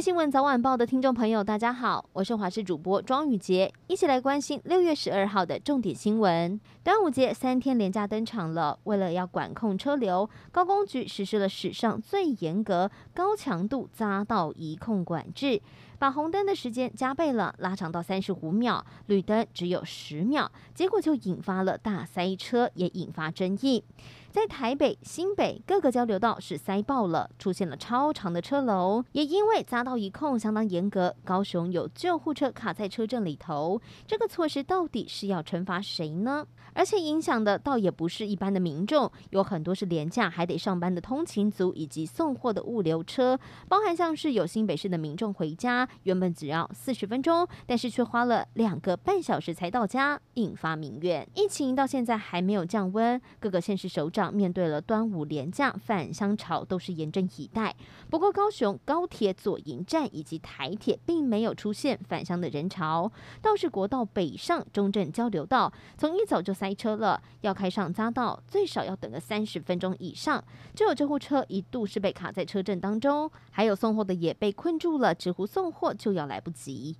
新闻早晚报的听众朋友，大家好，我是华视主播庄宇杰，一起来关心六月十二号的重点新闻。端午节三天连假登场了，为了要管控车流，高公局实施了史上最严格、高强度匝道一控管制，把红灯的时间加倍了，拉长到三十五秒，绿灯只有十秒，结果就引发了大塞车，也引发争议。在台北、新北各个交流道是塞爆了，出现了超长的车龙。也因为匝道仪控相当严格，高雄有救护车卡在车阵里头。这个措施到底是要惩罚谁呢？而且影响的倒也不是一般的民众，有很多是连假还得上班的通勤族以及送货的物流车，包含像是有新北市的民众回家，原本只要四十分钟，但是却花了两个半小时才到家，引发民怨。疫情到现在还没有降温，各个县市首长。面对了端午连假返乡潮，都是严阵以待。不过高雄高铁左营站以及台铁并没有出现返乡的人潮，倒是国道北上中正交流道，从一早就塞车了，要开上匝道最少要等个三十分钟以上。就有救护车一度是被卡在车阵当中，还有送货的也被困住了，直呼送货就要来不及。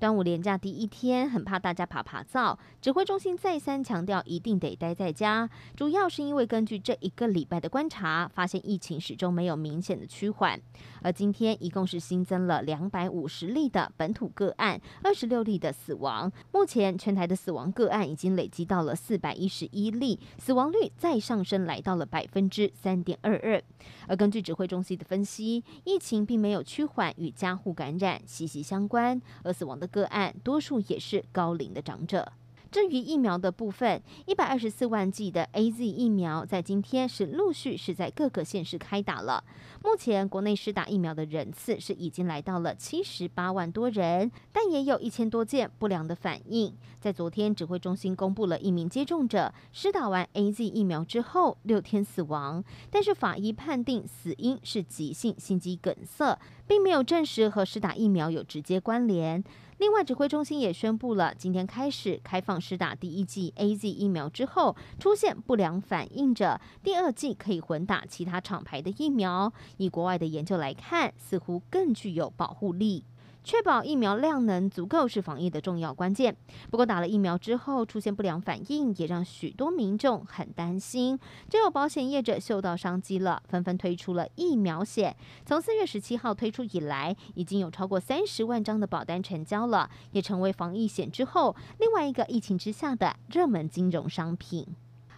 端午连假第一天，很怕大家爬爬灶。指挥中心再三强调，一定得待在家。主要是因为根据这一个礼拜的观察，发现疫情始终没有明显的趋缓。而今天一共是新增了两百五十例的本土个案，二十六例的死亡。目前全台的死亡个案已经累积到了四百一十一例，死亡率再上升来到了百分之三点二二。而根据指挥中心的分析，疫情并没有趋缓，与家户感染息息相关，而死亡的个案多数也是高龄的长者。至于疫苗的部分，一百二十四万剂的 AZ 疫苗在今天是陆续是在各个县市开打了。目前国内施打疫苗的人次是已经来到了七十八万多人，但也有一千多件不良的反应。在昨天，指挥中心公布了一名接种者施打完 AZ 疫苗之后六天死亡，但是法医判定死因是急性心肌梗塞，并没有证实和施打疫苗有直接关联。另外，指挥中心也宣布了，今天开始开放施打第一剂 AZ 疫苗之后出现不良反应者，第二剂可以混打其他厂牌的疫苗。以国外的研究来看，似乎更具有保护力。确保疫苗量能足够是防疫的重要关键。不过打了疫苗之后出现不良反应，也让许多民众很担心。就有保险业者嗅到商机了，纷纷推出了疫苗险。从四月十七号推出以来，已经有超过三十万张的保单成交了，也成为防疫险之后另外一个疫情之下的热门金融商品。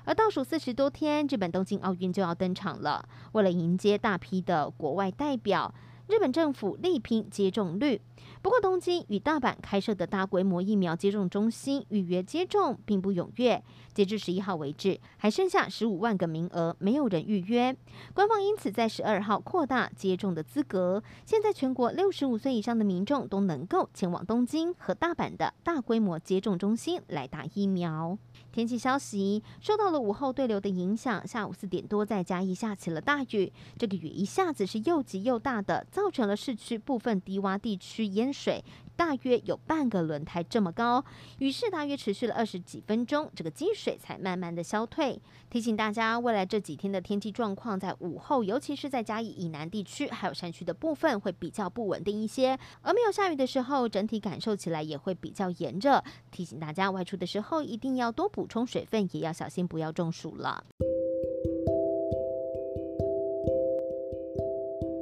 而倒数四十多天，日本东京奥运就要登场了。为了迎接大批的国外代表，日本政府力拼接种率。不过，东京与大阪开设的大规模疫苗接种中心预约接种并不踊跃。截至十一号为止，还剩下十五万个名额，没有人预约。官方因此在十二号扩大接种的资格，现在全国六十五岁以上的民众都能够前往东京和大阪的大规模接种中心来打疫苗。天气消息，受到了午后对流的影响，下午四点多在嘉义下起了大雨。这个雨一下子是又急又大的，造成了市区部分低洼地区淹水，大约有半个轮胎这么高。雨势大约持续了二十几分钟，这个积水才慢慢的消退。提醒大家，未来这几天的天气状况，在午后，尤其是在嘉义以南地区，还有山区的部分，会比较不稳定一些。而没有下雨的时候，整体感受起来也会比较炎热。提醒大家，外出的时候一定要多补。补充水分，也要小心，不要中暑了。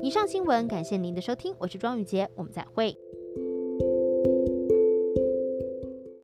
以上新闻，感谢您的收听，我是庄宇杰，我们再会。